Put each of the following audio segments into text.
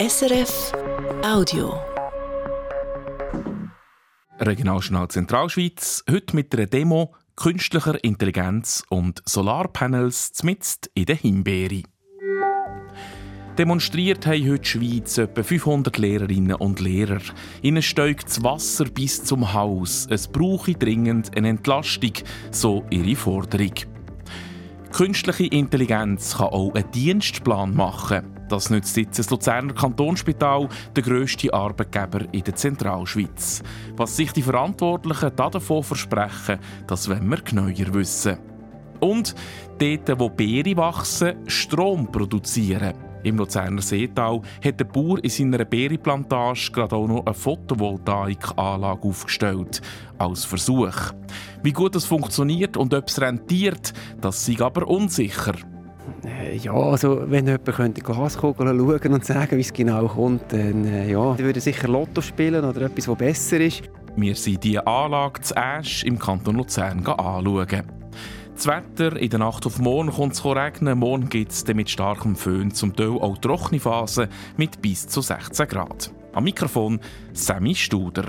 SRF Audio. Regionaljournal Zentralschweiz, heute mit einer Demo künstlicher Intelligenz und Solarpanels zmitzt in der Himbeere. Demonstriert haben heute Schweiz etwa 500 Lehrerinnen und Lehrer. Ihnen steigt das Wasser bis zum Haus. Es brauche dringend eine Entlastung, so ihre Forderung. Künstliche Intelligenz kann auch einen Dienstplan machen. Das nützt jetzt das Luzerner Kantonsspital, der grösste Arbeitgeber in der Zentralschweiz. Was sich die Verantwortlichen davon versprechen, das wollen wir genauer wissen. Und dort, wo Beere wachsen, Strom produzieren. Im Luzerner Seetal hat der Bauer in seiner Beerenplantage gerade auch noch eine Photovoltaikanlage aufgestellt. Als Versuch. Wie gut das funktioniert und ob es rentiert, das sei aber unsicher. Äh, ja, also wenn jemand könnte Glaskugel schauen und sagen, wie es genau kommt, dann äh, ja, würde sicher Lotto spielen oder etwas, was besser ist. Wir sind diese Anlage zu Asch im Kanton Luzern anschauen. Das Wetter in der Nacht auf morgen kommt es regnen. Morgen gibt es mit starkem Föhn zum Teil auch trockene Phasen mit bis zu 16 Grad. Am Mikrofon Sammy Studer.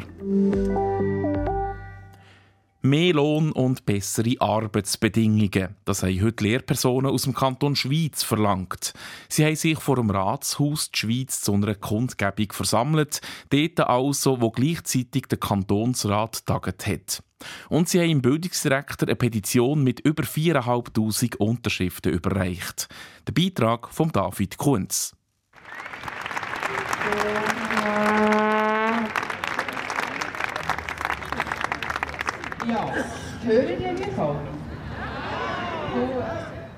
Mehr Lohn und bessere Arbeitsbedingungen. Das haben heute Lehrpersonen aus dem Kanton Schweiz verlangt. Sie haben sich vor dem Ratshaus die Schweiz zu einer Kundgebung versammelt, dort also, wo gleichzeitig der Kantonsrat taget hat. Und sie haben im Bildungsdirektor eine Petition mit über 4'500 Unterschriften überreicht. Der Beitrag von David Kunz. Ja, hören die mich?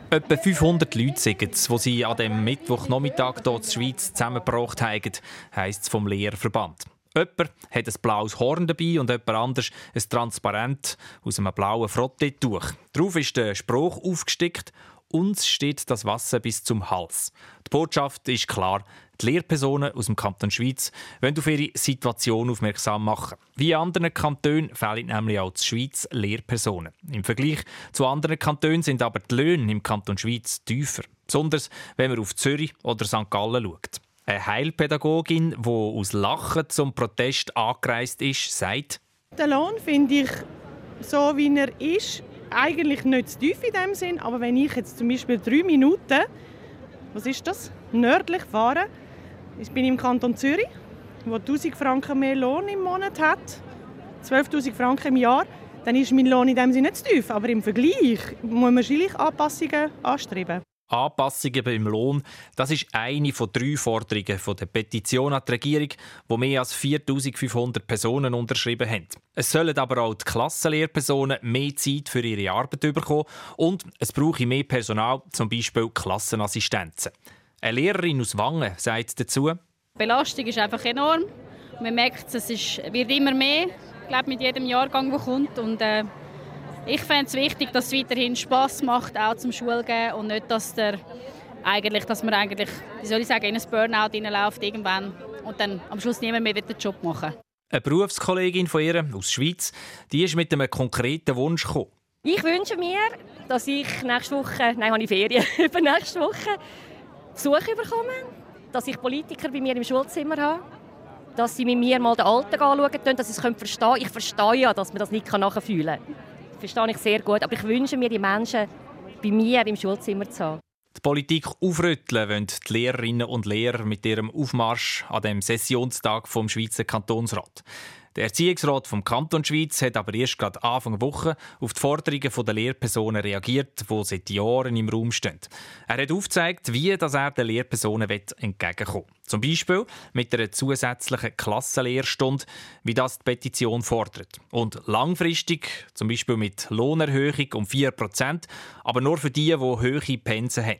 Etwa 500 Leute sagen es, die sie an dem Mittwochnachmittag hier in der Schweiz zusammengebracht haben, heisst es vom Lehrverband. Jemand hat ein blaues Horn dabei und jemand anders ein Transparent aus einem blauen Frotteetuch. Darauf ist der Spruch aufgestickt uns steht das Wasser bis zum Hals. Die Botschaft ist klar. Die Lehrpersonen aus dem Kanton Schweiz wollen auf ihre Situation aufmerksam machen. Wie in anderen Kantonen fehlen nämlich auch die Schweiz Lehrpersonen. Im Vergleich zu anderen Kantonen sind aber die Löhne im Kanton Schweiz tiefer. Besonders wenn man auf Zürich oder St. Gallen schaut. Eine Heilpädagogin, die aus Lachen zum Protest angereist ist, sagt, Den Lohn finde ich so, wie er ist, eigentlich nicht zu tief in dem Sinn, aber wenn ich jetzt zum Beispiel drei Minuten, was ist das, nördlich fahre, ich bin im Kanton Zürich, wo 1000 Franken mehr Lohn im Monat hat, 12'000 Franken im Jahr, dann ist mein Lohn in dem Sinne nicht zu tief, aber im Vergleich muss man wahrscheinlich Anpassungen anstreben. Anpassungen beim Lohn, das ist eine von drei Forderungen von der Petition an die Regierung, die mehr als 4500 Personen unterschrieben haben. Es sollen aber auch die Klassenlehrpersonen mehr Zeit für ihre Arbeit bekommen und es brauche mehr Personal, zum Beispiel Klassenassistenzen. Eine Lehrerin aus Wangen sagt dazu, Die Belastung ist einfach enorm. Man merkt, es ist, wird immer mehr, ich glaube, mit jedem Jahrgang, der kommt. Und, äh, ich fände es wichtig, dass es weiterhin Spass macht, auch zum Schulgehen und nicht, dass, der, eigentlich, dass man eigentlich, wie soll ich sagen, in ein Burnout hineinläuft irgendwann und dann am Schluss niemand mehr den Job machen Eine Berufskollegin von ihr aus der Schweiz, die ist mit einem konkreten Wunsch gekommen. Ich wünsche mir, dass ich nächste Woche, nein, habe ich Ferien, über nächste Woche Besuch bekomme, dass ich Politiker bei mir im Schulzimmer habe, dass sie mit mir mal den Alltag anschauen können, dass sie es verstehen können. Ich verstehe ja, dass man das nicht nachfühlen kann. Verstehe ich sehr gut. Aber ich wünsche mir, die Menschen bei mir im Schulzimmer zu haben. Die Politik aufrütteln wollen die Lehrerinnen und Lehrer mit ihrem Aufmarsch an dem Sessionstag vom Schweizer Kantonsrat. Der Erziehungsrat vom Kanton Schweiz hat aber erst gerade Anfang Woche auf die Forderungen der Lehrpersonen reagiert, die seit Jahren im Raum stehen. Er hat aufgezeigt, wie das er den Lehrpersonen entgegenkommen will. Zum Beispiel mit einer zusätzlichen Klassenlehrstunde, wie das die Petition fordert. Und langfristig, zum Beispiel mit Lohnerhöhung um 4%, aber nur für die, die hohe Pensen haben.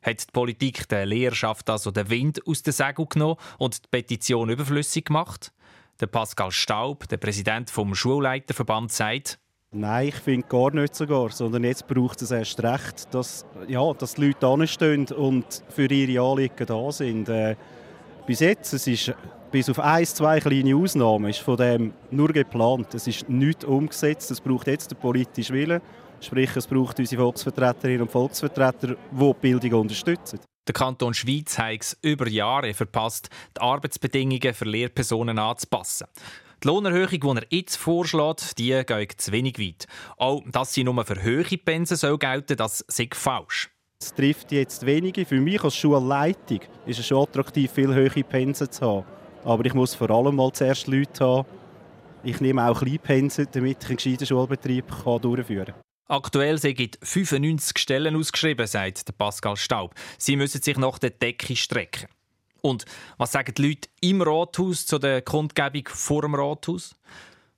Hat die Politik der Lehrerschaft also den Wind aus den Segeln genommen und die Petition überflüssig gemacht? Der Pascal Staub, der Präsident vom Schulleiterverband, sagt, Nein, ich finde gar nicht sogar, sondern jetzt braucht es erst recht, dass, ja, dass die Leute anstehen und für ihre Anliegen da sind. Äh, bis jetzt, es ist bis auf ein, zwei kleine Ausnahmen, ist von dem nur geplant. Es ist nicht umgesetzt. Es braucht jetzt den politischen Willen. Sprich, es braucht unsere Volksvertreterinnen und Volksvertreter, die die Bildung unterstützen. Der Kanton Schweiz hat es über Jahre verpasst, die Arbeitsbedingungen für Lehrpersonen anzupassen. Die Lohnerhöhung, die er jetzt vorschlägt, die geht zu wenig weit. Auch, dass sie nur für hohe Pensen soll gelten das sei falsch. Es trifft jetzt wenige. Für mich als Schulleitung ist es schon attraktiv, viel höhere Pensen zu haben. Aber ich muss vor allem mal zuerst Leute haben. Ich nehme auch Kleinpensen, damit ich einen gescheiten Schulbetrieb durchführen kann. Aktuell sind 95 Stellen ausgeschrieben, sagt Pascal Staub. Sie müssen sich nach der Decke strecken. Und was sagen die Leute im Rathaus zu der Kundgebung vor dem Rathaus?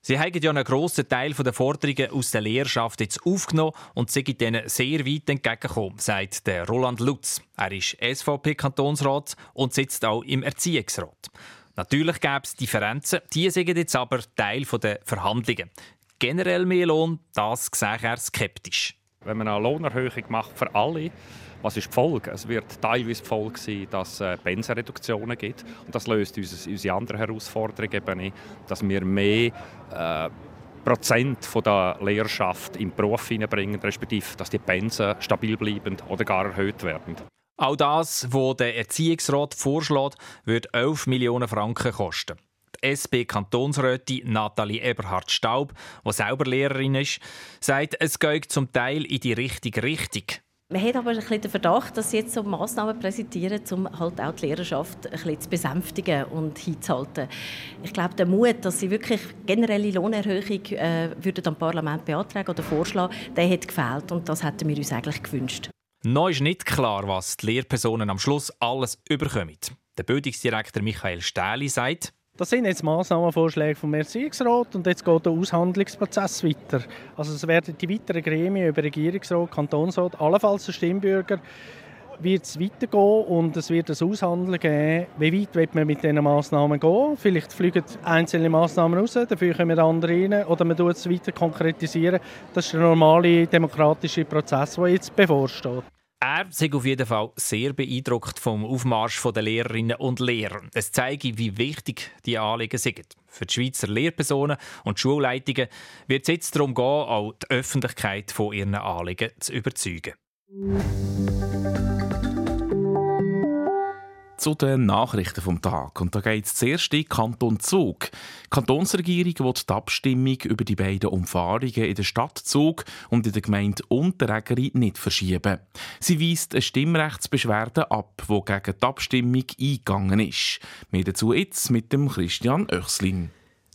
Sie haben ja einen grossen Teil der Forderungen aus der Lehrschaft jetzt aufgenommen und sind ihnen sehr weit entgegengekommen, sagt der Roland Lutz. Er ist SVP-Kantonsrat und sitzt auch im Erziehungsrat. Natürlich gäbe es Differenzen, die sind jetzt aber Teil der Verhandlungen generell mehr Lohn, das sehe er skeptisch. Wenn man eine Lohnerhöhung macht für alle, was ist die Folge? Es wird teilweise die Folge sein, dass es äh, Pensenreduktionen gibt. Und das löst uns unsere andere Herausforderung eben nicht, dass wir mehr äh, Prozent von der Lehrschaft in den Beruf hineinbringen, respektive dass die Pensen stabil bleiben oder gar erhöht werden. Auch das, was der Erziehungsrat vorschlägt, wird 11 Millionen Franken kosten. SP-Kantonsrätin Nathalie Eberhard-Staub, die selber Lehrerin ist, sagt, es geht zum Teil in die richtige Richtung. Man hat aber ein bisschen den Verdacht, dass sie jetzt so Massnahmen präsentieren, um halt auch die Lehrerschaft ein bisschen zu besänftigen und hinzuhalten. Ich glaube, der Mut, dass sie wirklich generelle Lohnerhöhung äh, würden am Parlament beantragen oder vorschlagen, der hat gefehlt und das hätten wir uns eigentlich gewünscht. Noch ist nicht klar, was die Lehrpersonen am Schluss alles überkommen. Der Bildungsdirektor Michael Stähli sagt, das sind jetzt Massnahmenvorschläge vom Erziehungsrat und jetzt geht der Aushandlungsprozess weiter. Also es werden die weiteren Gremien über Regierungsrat, Kantonsrat, allenfalls der Stimmbürger, wird es weitergehen und es wird ein Aushandeln geben, wie weit wird man mit diesen Massnahmen gehen. Vielleicht fliegen einzelne Massnahmen raus, dafür kommen andere rein oder man tut es weiter konkretisieren. Das ist der normale demokratische Prozess, der jetzt bevorsteht. Er ist auf jeden Fall sehr beeindruckt vom Aufmarsch der Lehrerinnen und Lehrer. Es zeigt, wie wichtig die Anliegen sind. Für die Schweizer Lehrpersonen und Schulleitungen wird es jetzt darum gehen, auch die Öffentlichkeit von ihren Anliegen zu überzeugen zu den Nachrichten vom Tag. Und da geht es zuerst in Kanton Zug. Die Kantonsregierung will die Abstimmung über die beiden Umfahrungen in der Stadt Zug und in der Gemeinde Unterägeri nicht verschieben. Sie weist eine Stimmrechtsbeschwerde ab, die gegen die Abstimmung eingegangen ist. Mehr dazu jetzt mit dem Christian Oechslin.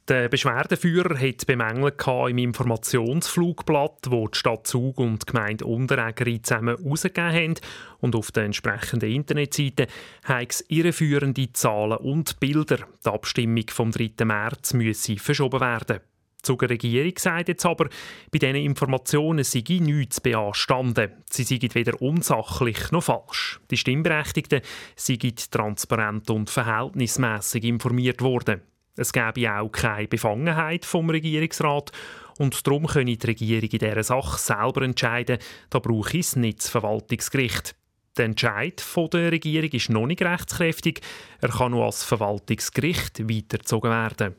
Der Beschwerdeführer hat bemängelt im Informationsflugblatt, wo die Stadt Zug und die Gemeinde Unterägeri zusammen herausgegeben haben. Und auf der entsprechenden Internetseite haben es irreführende Zahlen und Bilder. Die Abstimmung vom 3. März müsse verschoben werden. Die Zuger Regierung sagt jetzt aber, bei diesen Informationen sei nichts beanstanden. Sie seien weder unsachlich noch falsch. Die Stimmberechtigten seien transparent und verhältnismäßig informiert worden. Es gäbe auch keine Befangenheit vom Regierungsrat und darum könne die Regierung in dieser Sache selber entscheiden. Da brauche es nicht das Verwaltungsgericht. Der Entscheid der Regierung ist noch nicht rechtskräftig. Er kann nur als Verwaltungsgericht weitergezogen werden.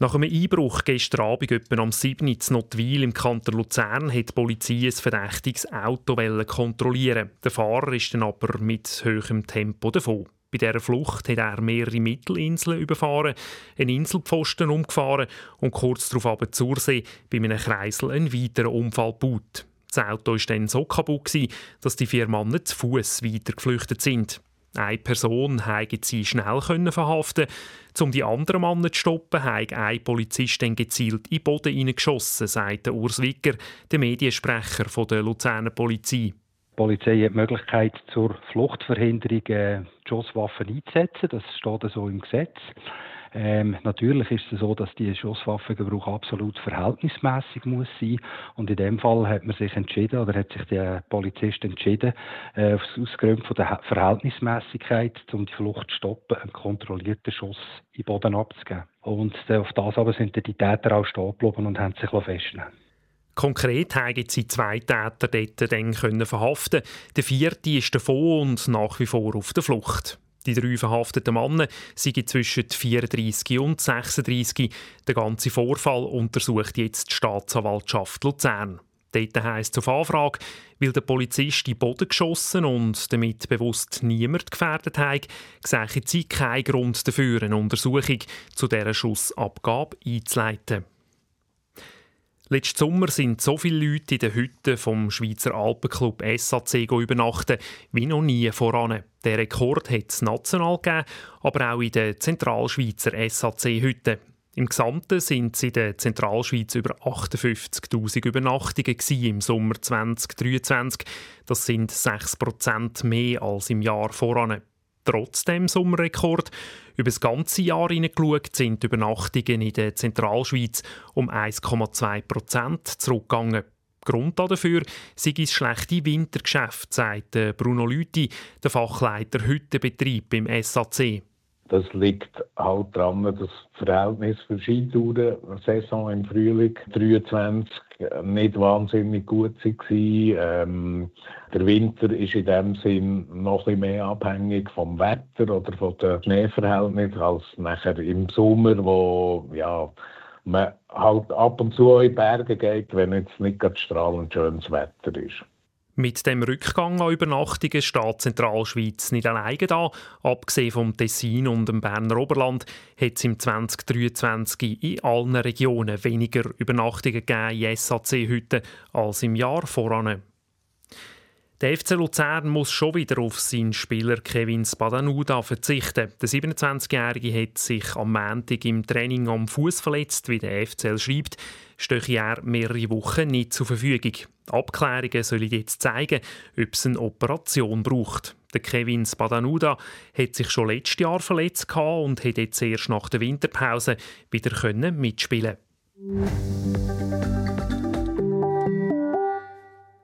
Nach einem Einbruch gestern Abend etwa am 7. in Notwil im Kanton Luzern hat die Polizei ein verdächtiges Auto kontrollieren. Der Fahrer ist dann aber mit höherem Tempo davon. Bei dieser Flucht hat er mehrere Mittelinseln überfahren, einen Inselpfosten umgefahren und kurz darauf aber zur See bei einem Kreisel einen weiteren Unfall gebaut. Das Auto war dann so kaputt, dass die vier Männer zu Fuß weiter geflüchtet sind. Eine Person konnte sie schnell verhaften. Um die anderen Männer zu stoppen, hat ein Polizist dann gezielt in den Boden hineingeschossen, sagt Urs Wicker, der Mediensprecher der Luzerner Polizei. Die Polizei hat die Möglichkeit, zur Fluchtverhinderung äh, Schusswaffen einzusetzen. Das steht so im Gesetz. Ähm, natürlich ist es so, dass die Schusswaffengebrauch absolut verhältnismäßig muss sein. Und in dem Fall hat man sich entschieden oder hat sich der Polizist entschieden, äh, aus Gründen von der Verhältnismäßigkeit, um die Flucht zu stoppen, einen kontrollierten Schuss in den Boden abzugeben. Und äh, auf das aber sind die Täter auch stehen geblieben und haben sich festnehmen Konkret haben sie zwei Täter dort dann können verhaften Der vierte ist davon und nach wie vor auf der Flucht. Die drei verhafteten Männer sind zwischen 34 und 36. Der ganze Vorfall untersucht jetzt die Staatsanwaltschaft Luzern. Dort heisst es auf Anfrage, weil der Polizist in den Boden geschossen und damit bewusst niemand gefährdet hat, sehe sie keinen Grund dafür, eine Untersuchung zu dieser Schussabgabe einzuleiten. Letzten Sommer sind so viele Leute in den Hütten vom Schweizer Alpenclub SAC übernachten wie noch nie voran. Der Rekord hat es national gegeben, aber auch in den Zentralschweizer SAC-Hütten. Im Gesamten sind es in der Zentralschweiz über 58.000 Übernachtungen im Sommer 2023. Das sind 6% mehr als im Jahr voran trotz dem Sommerrekord. Über das ganze Jahr hineingeschaut sind die Übernachtungen in der Zentralschweiz um 1,2 Prozent zurückgegangen. Grund dafür sei das schlechte Wintergeschäft, sagt Bruno Lüthi, der Fachleiter Hüttenbetrieb im SAC. Das liegt halt daran, dass das Verhältnis für Skitouren-Saison im Frühling 23 nicht wahnsinnig gut war. Ähm, der Winter ist in dem Sinn noch ein mehr abhängig vom Wetter oder von den Schneeverhältnissen als nachher im Sommer, wo ja, man halt ab und zu in die Berge geht, wenn jetzt nicht gerade strahlend schönes Wetter ist. Mit dem Rückgang an Übernachtungen steht Zentralschweiz nicht alleine da. Abgesehen vom Tessin und dem Berner Oberland hat es im 2023 in allen Regionen weniger Übernachtungen gegeben in SAC-Hütten als im Jahr voran. Der FC Luzern muss schon wieder auf seinen Spieler Kevin Spadanuda verzichten. Der 27-Jährige hat sich am Montag im Training am Fuß verletzt, wie der FCL schreibt, stehe er mehrere Wochen nicht zur Verfügung. Abklärungen sollen jetzt zeigen, ob es eine Operation braucht. Der Kevin Spadanuda hat sich schon letztes Jahr verletzt und hat jetzt erst nach der Winterpause wieder mitspielen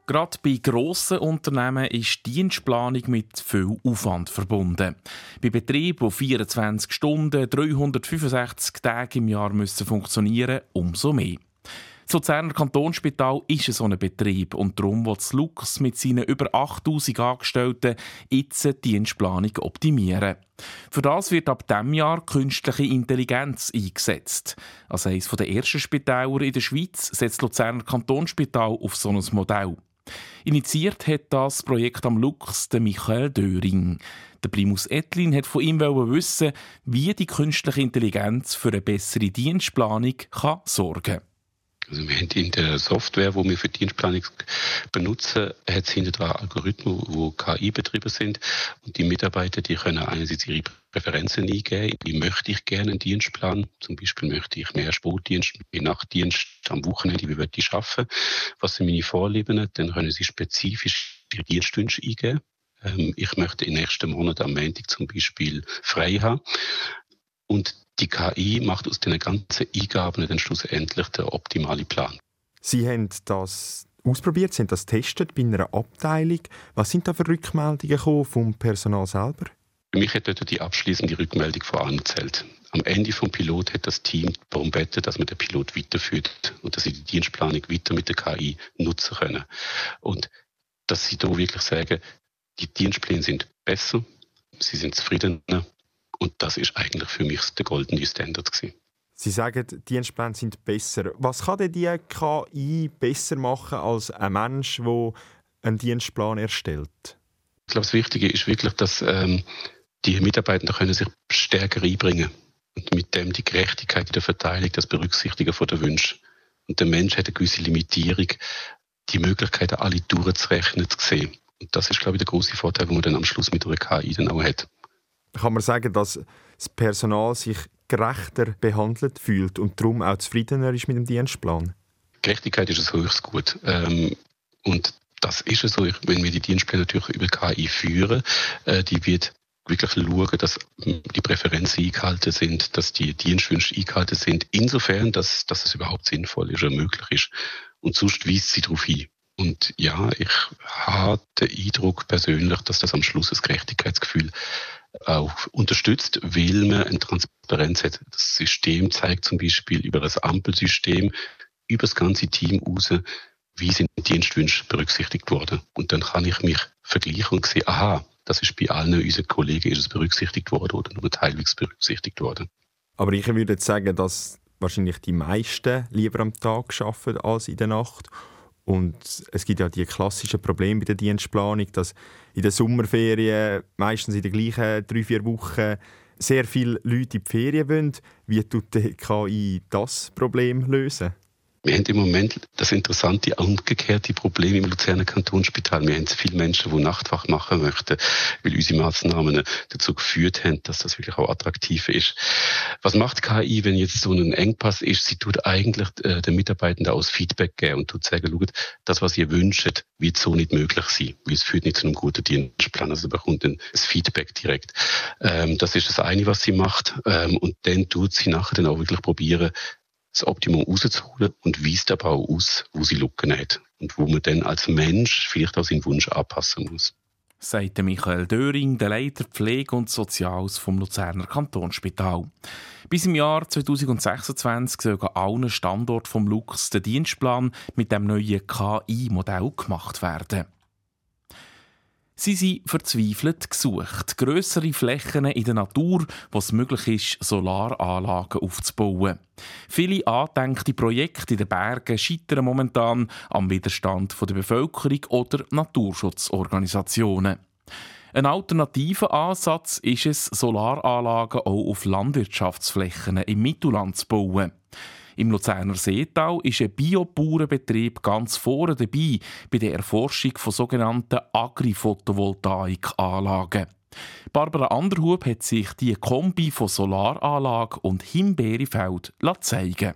Gerade bei grossen Unternehmen ist Dienstplanung mit viel Aufwand verbunden. Bei Betrieben, die 24 Stunden, 365 Tage im Jahr müssen funktionieren umso mehr. Das Luzerner Kantonsspital ist so ein Betrieb und darum will Lux mit seinen über 8000 Angestellten jetzt die Dienstplanung optimieren. Für das wird ab diesem Jahr künstliche Intelligenz eingesetzt. Als eines der ersten Spitäler in der Schweiz setzt das Luzerner Kantonsspital auf so ein Modell. Initiiert hat das Projekt am Lux der Michael Döring. Der Primus Etlin hat von ihm wissen, wie die künstliche Intelligenz für eine bessere Dienstplanung kann sorgen kann. Also wir haben in der Software, die wir für Dienstplanung benutzen, hat es hinter dran Algorithmen, die KI betrieben sind. Und die Mitarbeiter, die können einerseits ihre Präferenzen eingeben. Wie möchte ich gerne einen Dienstplan? Zum Beispiel möchte ich mehr Sportdienst, mehr Nachtdienst am Wochenende, wie möchte ich arbeiten? Was sind meine Vorlieben? Dann können sie spezifisch ihre Dienstwünsche eingeben. Ähm, ich möchte im nächsten Monat am Montag zum Beispiel frei haben. Und die KI macht aus den ganzen Eingaben dann schlussendlich den optimalen Plan. Sie haben das ausprobiert, Sie haben das getestet bei einer Abteilung. Was sind da für Rückmeldungen vom Personal selber? Für mich hat dort die abschließende Rückmeldung vor allem gezählt. Am Ende vom Pilot hat das Team darum gebeten, dass man den Pilot weiterführt und dass sie die Dienstplanung weiter mit der KI nutzen können. Und dass sie da wirklich sagen, die Dienstpläne sind besser, sie sind zufriedener und das ist eigentlich für mich der goldene Standard gewesen. Sie sagen, die Dienstpläne sind besser. Was kann denn die KI besser machen als ein Mensch, der einen Dienstplan erstellt? Ich glaube, das Wichtige ist wirklich, dass ähm, die Mitarbeiter können sich stärker einbringen und mit dem die Gerechtigkeit in der Verteilung, das Berücksichtigen von der Wünsche. Und der Mensch hat eine gewisse Limitierung, die Möglichkeiten alle durchzurechnen, zu sehen. Und das ist, glaube ich, der große Vorteil, den man dann am Schluss mit einer KI dann auch hat kann man sagen, dass das Personal sich gerechter behandelt fühlt und darum auch zufriedener ist mit dem Dienstplan? Gerechtigkeit ist ein höchstes Gut. Ähm, und das ist so, wenn wir die Dienstpläne natürlich über KI führen, äh, die wird wirklich schauen, dass die Präferenzen eingehalten sind, dass die Dienstwünsche eingehalten sind, insofern, dass, dass es überhaupt sinnvoll ist oder möglich ist. Und sonst weist sie darauf hin. Und ja, ich habe den Eindruck persönlich, dass das am Schluss das Gerechtigkeitsgefühl auch unterstützt, weil man eine Transparenz hat. Das System zeigt zum Beispiel über das Ampelsystem, über das ganze Team raus, wie sind Dienstwünsche berücksichtigt worden. Und dann kann ich mich vergleichen und sehen, aha, das ist bei allen unseren Kollegen ist es berücksichtigt worden oder nur teilweise berücksichtigt worden. Aber ich würde jetzt sagen, dass wahrscheinlich die meisten lieber am Tag arbeiten als in der Nacht Und es gibt ja die klassischen Probleme bei der Dienstplanung, dass in den Sommerferien, meistens in den gleichen drei, vier Wochen, sehr viele Leute in die Ferien wollen. Wie tut die KI das Problem lösen? Wir haben im Moment das interessante umgekehrte Problem im Luzerner Kantonsspital. Wir haben viele Menschen, die Nachtwach machen möchten, weil unsere Maßnahmen dazu geführt haben, dass das wirklich auch attraktiv ist. Was macht KI, wenn jetzt so ein Engpass ist? Sie tut eigentlich äh, den Mitarbeitenden aus Feedback geben und tut sagen, schaut, das, was ihr wünscht, wird so nicht möglich sein, weil es führt nicht zu einem guten Dienstplan. Also bekommt ein Feedback direkt. Ähm, das ist das eine, was sie macht. Ähm, und dann tut sie nachher dann auch wirklich probieren, das Optimum rauszuholen und weist aber auch aus, wo sie Lücken hat und wo man dann als Mensch vielleicht auch seinen Wunsch anpassen muss. Sagt Michael Döring, der Leiter Pflege und Soziales vom Luzerner Kantonsspital. Bis im Jahr 2026 soll an allen Standorten vom Lux der Dienstplan mit dem neuen KI-Modell gemacht werden. Sie sind verzweifelt gesucht. Grössere Flächen in der Natur, wo es möglich ist, Solaranlagen aufzubauen. Viele angedenkte Projekte in den Bergen scheitern momentan am Widerstand der Bevölkerung oder Naturschutzorganisationen. Ein alternativer Ansatz ist es, Solaranlagen auch auf Landwirtschaftsflächen im Mittelland zu bauen. Im Luzerner Seetal ist ein Biobauernbetrieb ganz vorne dabei bei der Erforschung von sogenannten Agri-Photovoltaikanlagen. Barbara Anderhub hat sich die Kombi von Solaranlage und Himbeerefeld zeigen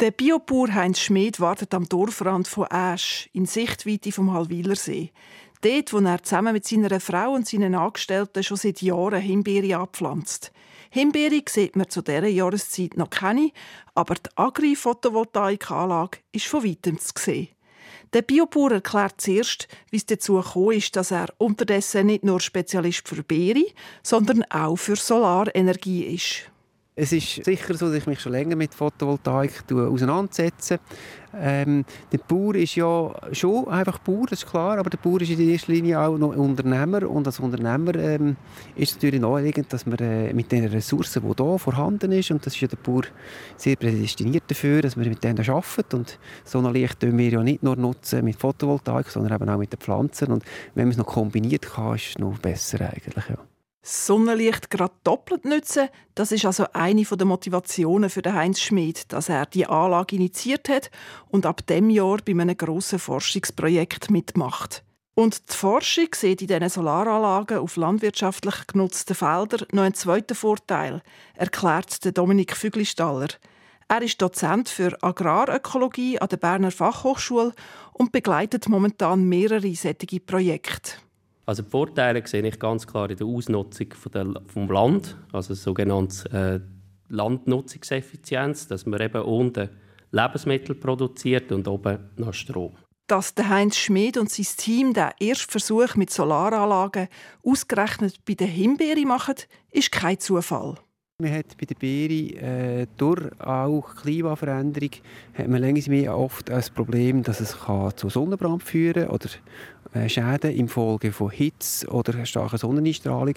der Biobauer Heinz Schmid wartet am Dorfrand von Asch in Sichtweite vom Halwilersee. Dort, wo er zusammen mit seiner Frau und seinen Angestellten schon seit Jahren Himbeere abpflanzt. Himbeere sieht man zu dieser Jahreszeit noch keine, aber die Agri-Photovoltaikanlage ist von weitem zu sehen. Der Biobauer erklärt zuerst, wie es dazu gekommen ist, dass er unterdessen nicht nur Spezialist für Beere, sondern auch für Solarenergie ist. Es ist sicher so, dass ich mich schon länger mit Photovoltaik auseinandersetze. Ähm, der Bauer ist ja schon einfach Bauer, das ist klar, aber der Bauer ist in erster Linie auch noch Unternehmer und als Unternehmer ähm, ist es natürlich naheliegend, dass man äh, mit den Ressourcen, die hier vorhanden ist, und das ist ja der Bauer sehr prädestiniert dafür, dass man mit denen arbeitet und Sonnenlicht nutzen wir ja nicht nur nutzen mit Photovoltaik, sondern eben auch mit den Pflanzen und wenn man es noch kombiniert kann, ist es noch besser eigentlich, ja. Sonnenlicht gerade doppelt nutzen, das ist also eine der Motivationen für Heinz Schmid, dass er die Anlage initiiert hat und ab dem Jahr bei einem grossen Forschungsprojekt mitmacht. Und die Forschung sieht in diesen Solaranlagen auf landwirtschaftlich genutzten Feldern noch einen zweiten Vorteil, erklärt Dominik Füglistaller. Er ist Dozent für Agrarökologie an der Berner Fachhochschule und begleitet momentan mehrere solche Projekte. Also die Vorteile sehe ich ganz klar in der Ausnutzung von der, vom Land, also sogenannte äh, Landnutzungseffizienz, dass man eben unten Lebensmittel produziert und oben noch Strom. Dass der Heinz Schmid und sein Team den ersten Versuch mit Solaranlagen ausgerechnet bei den Himbeeren machen, ist kein Zufall. Man hat bei der Beere äh, durch auch Klimaveränderung hat man längst oft das Problem, dass es kann zu Sonnenbrand führen oder äh, Schäden infolge von Hitze oder starker Sonneneinstrahlung.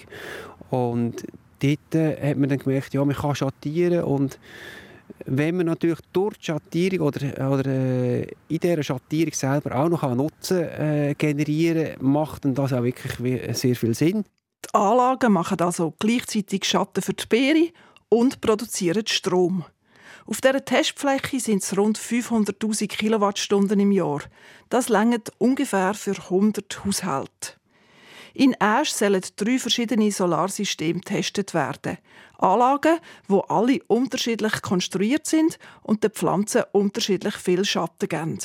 Und dort äh, hat man dann gemerkt, ja, man kann schattieren und wenn man natürlich durch die Schattierung oder, oder äh, in dieser Schattierung selber auch noch Nutzen äh, generieren macht dann das auch wirklich sehr viel Sinn. Die Anlagen machen also gleichzeitig Schatten für die Beere und produzieren Strom. Auf dieser Testfläche sind es rund 500.000 Kilowattstunden im Jahr. Das langt ungefähr für 100 Haushalte. In Asch sollen drei verschiedene Solarsysteme getestet werden. Anlagen, wo alle unterschiedlich konstruiert sind und den Pflanzen unterschiedlich viel Schatten geben.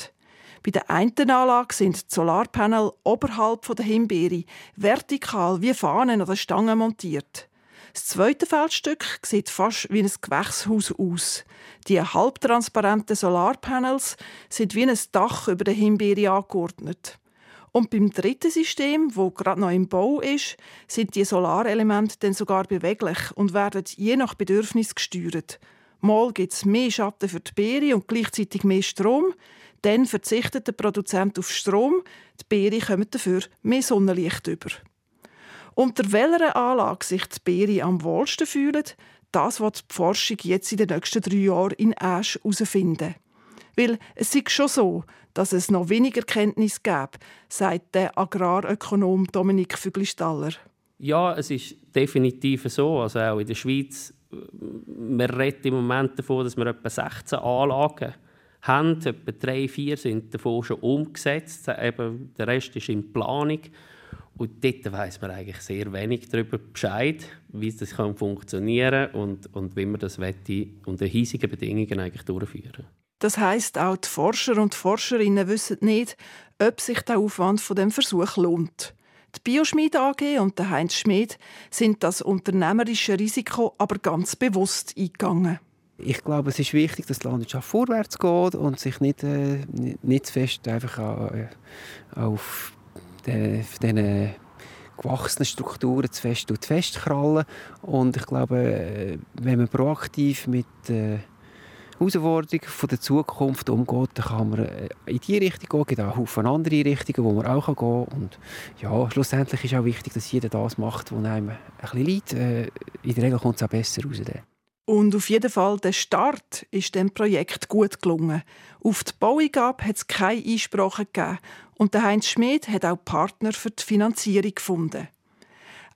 Bei der einen Anlage sind die Solarpanel oberhalb der Himbeere vertikal wie Fahnen oder Stangen montiert. Das zweite Feldstück sieht fast wie ein Gewächshaus aus. Die halbtransparenten Solarpanels sind wie ein Dach über der Himbeere angeordnet. Und beim dritten System, wo gerade noch im Bau ist, sind die Solarelemente dann sogar beweglich und werden je nach Bedürfnis gesteuert. Mal gibt es mehr Schatten für die Beere und gleichzeitig mehr Strom. Dann verzichtet der Produzent auf Strom, die Beere kommen dafür mehr Sonnenlicht über. Unter welcher Anlage sich die Beere am wohlsten fühlen, das wird die Forschung jetzt in den nächsten drei Jahren in Asch herausfinden. Weil es ist schon so, dass es noch weniger Kenntnis gäbe, sagt der Agrarökonom Dominik Füglistaller. Ja, es ist definitiv so. Also auch in der Schweiz, man redet im Moment davon, dass wir etwa 16 Anlagen haben. Etwa drei, vier sind davon schon umgesetzt. Eben, der Rest ist in Planung. Und dort weiss man eigentlich sehr wenig darüber Bescheid, wie das kann funktionieren und, und wie man das unter hiesigen Bedingungen eigentlich durchführen Das heißt auch die Forscher und Forscherinnen wissen nicht, ob sich der Aufwand von dem Versuch lohnt. Die Bioschmied AG und der Heinz Schmid sind das unternehmerische Risiko aber ganz bewusst eingegangen. Ich glaube, es ist wichtig, dass die Landwirtschaft vorwärts geht und sich nicht, äh, nicht zu fest einfach äh, auf diesen gewachsenen Strukturen zu fest, festkrallen. Und ich glaube, äh, wenn man proaktiv mit äh, Herausforderungen der Zukunft umgeht, dann kann man äh, in diese Richtung gehen. Es gibt auch Haufen andere Richtungen, wo man auch gehen kann. Und ja, schlussendlich ist auch wichtig, dass jeder das macht, was einem ein bisschen liegt. Äh, in der Regel kommt es auch besser raus. Und auf jeden Fall der Start ist dem Projekt gut gelungen. Auf die Baueingabe hat es keine Einsprachen gegeben und der Heinz Schmid hat auch Partner für die Finanzierung gefunden.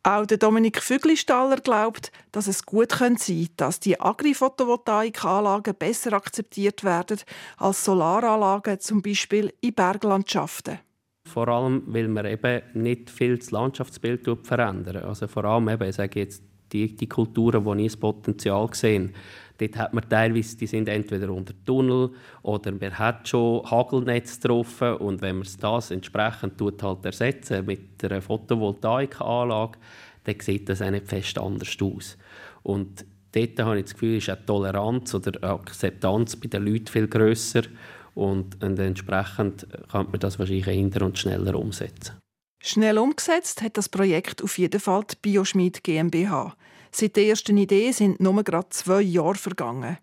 Auch der Dominik Füglistaller glaubt, dass es gut sein könnte, dass die Agri-Photovoltaikanlagen besser akzeptiert werden als Solaranlagen, zum Beispiel in Berglandschaften. Vor allem, weil man eben nicht viel das Landschaftsbild verändern. Also vor allem eben, ich sage jetzt die, die Kulturen, wo ich das Potenzial sehe. Dort hat man teilweise, die sind entweder unter Tunnel oder man hat schon Hagelnetz getroffen und wenn man das entsprechend tut halt ersetzen mit einer Photovoltaikanlage, dann sieht das auch nicht fest anders aus. Und dort habe ich das Gefühl, ist die Toleranz oder Akzeptanz bei den Leuten viel grösser und, entsprechend kann man das wahrscheinlich eher und schneller umsetzen. Schnell umgesetzt hat das Projekt auf jeden Fall die Bioschmied GmbH. Seit der ersten Idee sind nur gerade zwei Jahre vergangen.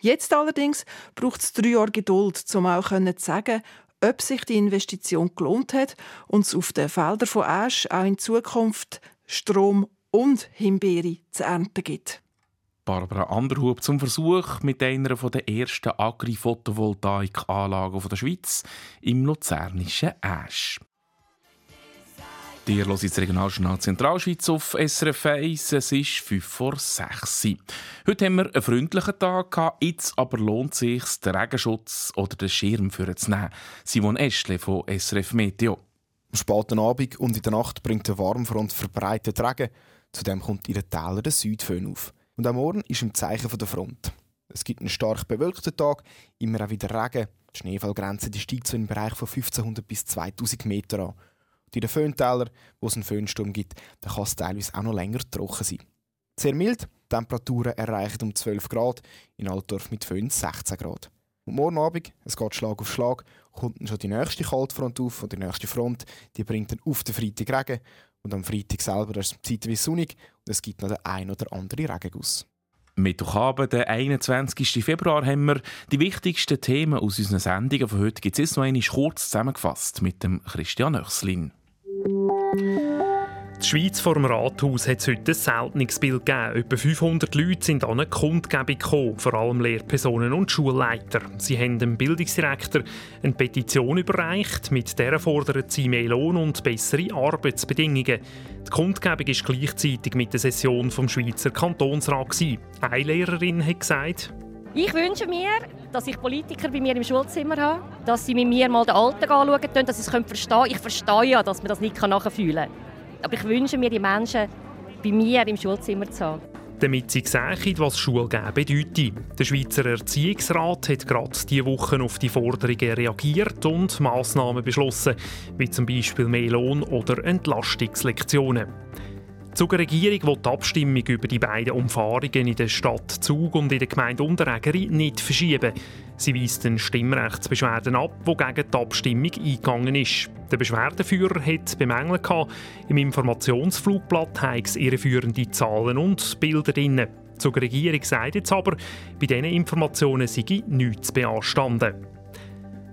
Jetzt allerdings braucht es drei Jahre Geduld, um auch zu sagen, ob sich die Investition gelohnt hat und es auf den Feldern von Asch auch in Zukunft Strom und Himbeere zu ernten gibt. Barbara Anderhub zum Versuch mit einer der ersten Agri-Photovoltaikanlagen der Schweiz im luzernischen Asch. Ihr hört das Regionaljournal Zentralschweiz auf SRF 1. Es ist 5 vor 6 Heute haben wir einen freundlichen Tag gehabt, jetzt aber lohnt es sich, den Regenschutz oder den Schirm für zu nehmen. Simon Eschle von SRF Meteo. Am späten Abend und in der Nacht bringt der Warmfront verbreitet Regen. Zudem kommt in den Tälern der Südföhn auf. Und am Morgen ist im Zeichen der Front. Es gibt einen stark bewölkten Tag, immer auch wieder Regen. Die Schneefallgrenze die steigt so im Bereich von 1500 bis 2000 Meter an in den Föhntälern, wo es einen Föhnsturm gibt, kann es teilweise auch noch länger trocken sein. Sehr mild, Temperaturen erreichen um 12 Grad, in Altdorf mit Föhn 16 Grad. Und morgen Abend, es geht Schlag auf Schlag, kommt dann schon die nächste Kaltfront auf, und die nächste Front, die bringt dann auf den Freitag Regen. Und am Freitag selber ist es zeitweise sonnig und es gibt noch den ein oder anderen Regenguss. Mittwochabend, den 21. Februar, haben wir die wichtigsten Themen aus unseren Sendungen von heute. Gibt es noch einmal kurz zusammengefasst mit dem Christian Oechslin. Die Schweiz vor dem Rathaus hat heute ein seltenes Bild gegeben. Etwa 500 Leute sind an eine Kundgebung gekommen, vor allem Lehrpersonen und Schulleiter. Sie haben dem Bildungsdirektor eine Petition überreicht, mit der fordern sie mehr Lohn und bessere Arbeitsbedingungen. Die Kundgebung war gleichzeitig mit der Session vom Schweizer Kantonsrat. Eine Lehrerin hat gesagt, ich wünsche mir, dass ich Politiker bei mir im Schulzimmer habe, dass sie mit mir mal den Alltag anschauen können, dass sie es verstehen können. Ich verstehe ja, dass man das nicht nachfühlen kann. Aber ich wünsche mir, die Menschen bei mir im Schulzimmer zu haben. Damit sie sehen, was Schulgeben bedeutet. Der Schweizer Erziehungsrat hat gerade diese Woche auf die Forderungen reagiert und Massnahmen beschlossen, wie zum Beispiel mehr Lohn oder Entlastungslektionen. Zur Regierung will die Abstimmung über die beiden Umfahrungen in der Stadt Zug und in der Gemeinde Unterägeri nicht verschieben. Sie weist den Stimmrechtsbeschwerden ab, die gegen die Abstimmung eingegangen ist. Der Beschwerdeführer hat bemängelt, im Informationsflugblatt es irreführende Zahlen und Bilder drin. Zur Regierung sagt jetzt aber, bei diesen Informationen sei nichts beanstanden.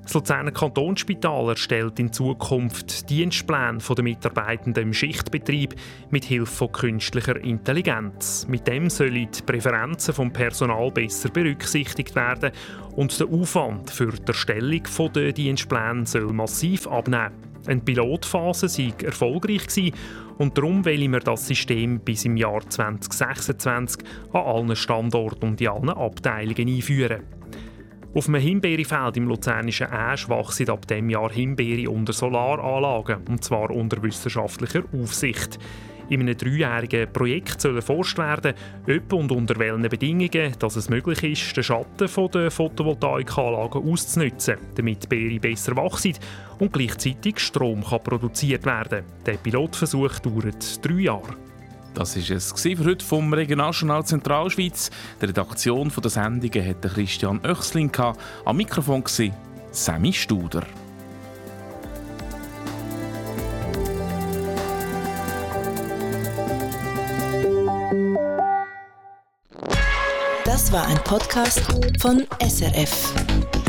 Das Luzerner Kantonsspital erstellt in Zukunft Dienstpläne der Mitarbeitenden im Schichtbetrieb mit Hilfe von künstlicher Intelligenz. Mit dem sollen die Präferenzen vom Personal besser berücksichtigt werden und der Aufwand für die Erstellung der Dienstpläne soll massiv abnehmen. Eine Pilotphase sei erfolgreich gewesen und darum wollen wir das System bis im Jahr 2026 an allen Standorten und in allen Abteilungen einführen. Auf einem Himbeerfeld im luzernischen Asch wachsen ab dem Jahr Himbeere unter Solaranlagen, und zwar unter wissenschaftlicher Aufsicht. In einem dreijährigen Projekt soll erforscht werden, ob und unter welchen Bedingungen dass es möglich ist, den Schatten der Photovoltaikanlagen auszunutzen, damit Beere besser wachsen und gleichzeitig Strom kann produziert werden. Der Pilotversuch dauert drei Jahre. Das war es für heute vom Regionaljournal Zentralschweiz. Die Redaktion der Sendungen hatte Christian Oechsling. Am Mikrofon war Sammy Studer. Das war ein Podcast von SRF.